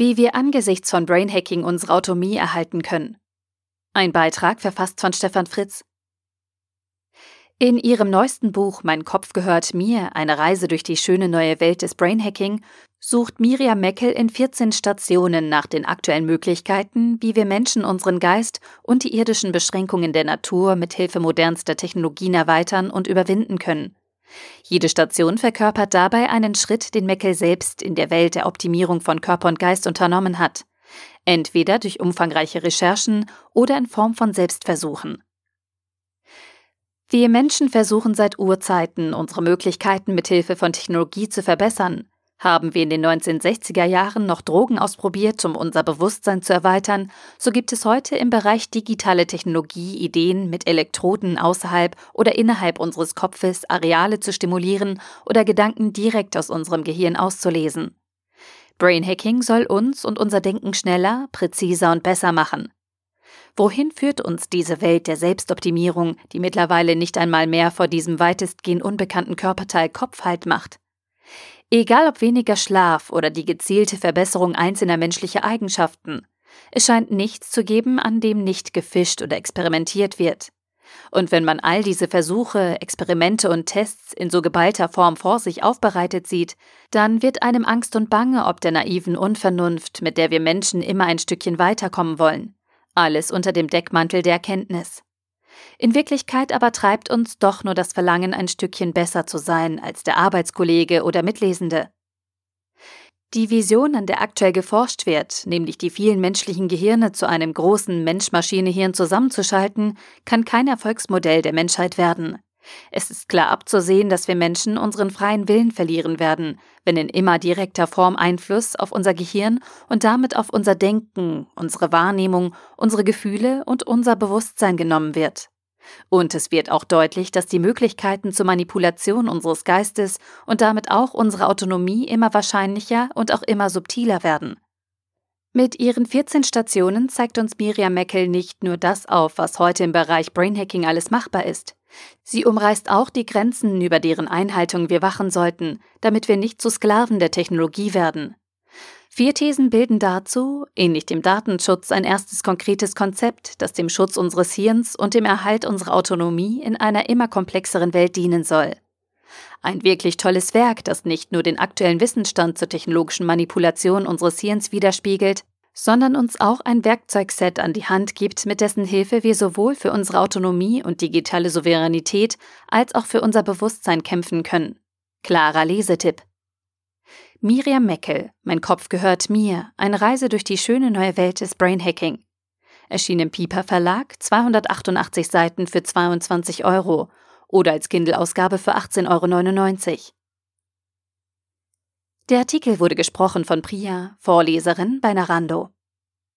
Wie wir angesichts von Brainhacking unsere Autonomie erhalten können. Ein Beitrag verfasst von Stefan Fritz. In ihrem neuesten Buch Mein Kopf gehört mir, eine Reise durch die schöne neue Welt des Brainhacking, sucht Miriam Meckel in 14 Stationen nach den aktuellen Möglichkeiten, wie wir Menschen unseren Geist und die irdischen Beschränkungen der Natur mit Hilfe modernster Technologien erweitern und überwinden können. Jede Station verkörpert dabei einen Schritt, den Meckel selbst in der Welt der Optimierung von Körper und Geist unternommen hat. Entweder durch umfangreiche Recherchen oder in Form von Selbstversuchen. Wir Menschen versuchen seit Urzeiten, unsere Möglichkeiten mit Hilfe von Technologie zu verbessern. Haben wir in den 1960er Jahren noch Drogen ausprobiert, um unser Bewusstsein zu erweitern, so gibt es heute im Bereich digitale Technologie Ideen, mit Elektroden außerhalb oder innerhalb unseres Kopfes Areale zu stimulieren oder Gedanken direkt aus unserem Gehirn auszulesen. Brainhacking soll uns und unser Denken schneller, präziser und besser machen. Wohin führt uns diese Welt der Selbstoptimierung, die mittlerweile nicht einmal mehr vor diesem weitestgehend unbekannten Körperteil Kopf halt macht? Egal ob weniger Schlaf oder die gezielte Verbesserung einzelner menschlicher Eigenschaften, es scheint nichts zu geben, an dem nicht gefischt oder experimentiert wird. Und wenn man all diese Versuche, Experimente und Tests in so geballter Form vor sich aufbereitet sieht, dann wird einem Angst und Bange ob der naiven Unvernunft, mit der wir Menschen immer ein Stückchen weiterkommen wollen. Alles unter dem Deckmantel der Erkenntnis. In Wirklichkeit aber treibt uns doch nur das Verlangen, ein Stückchen besser zu sein als der Arbeitskollege oder Mitlesende. Die Vision, an der aktuell geforscht wird, nämlich die vielen menschlichen Gehirne zu einem großen Mensch-Maschine-Hirn zusammenzuschalten, kann kein Erfolgsmodell der Menschheit werden. Es ist klar abzusehen, dass wir Menschen unseren freien Willen verlieren werden, wenn in immer direkter Form Einfluss auf unser Gehirn und damit auf unser Denken, unsere Wahrnehmung, unsere Gefühle und unser Bewusstsein genommen wird. Und es wird auch deutlich, dass die Möglichkeiten zur Manipulation unseres Geistes und damit auch unsere Autonomie immer wahrscheinlicher und auch immer subtiler werden. Mit ihren 14 Stationen zeigt uns Miriam Meckel nicht nur das auf, was heute im Bereich Brainhacking alles machbar ist. Sie umreißt auch die Grenzen, über deren Einhaltung wir wachen sollten, damit wir nicht zu Sklaven der Technologie werden. Vier Thesen bilden dazu, ähnlich dem Datenschutz, ein erstes konkretes Konzept, das dem Schutz unseres Hirns und dem Erhalt unserer Autonomie in einer immer komplexeren Welt dienen soll. Ein wirklich tolles Werk, das nicht nur den aktuellen Wissensstand zur technologischen Manipulation unseres Hirns widerspiegelt, sondern uns auch ein Werkzeugset an die Hand gibt, mit dessen Hilfe wir sowohl für unsere Autonomie und digitale Souveränität als auch für unser Bewusstsein kämpfen können. Klarer Lesetipp. Miriam Meckel, Mein Kopf gehört mir, eine Reise durch die schöne neue Welt des Brainhacking. Erschien im Piper Verlag, 288 Seiten für 22 Euro oder als Kindle-Ausgabe für 18,99 Euro. Der Artikel wurde gesprochen von Priya, Vorleserin bei Narando.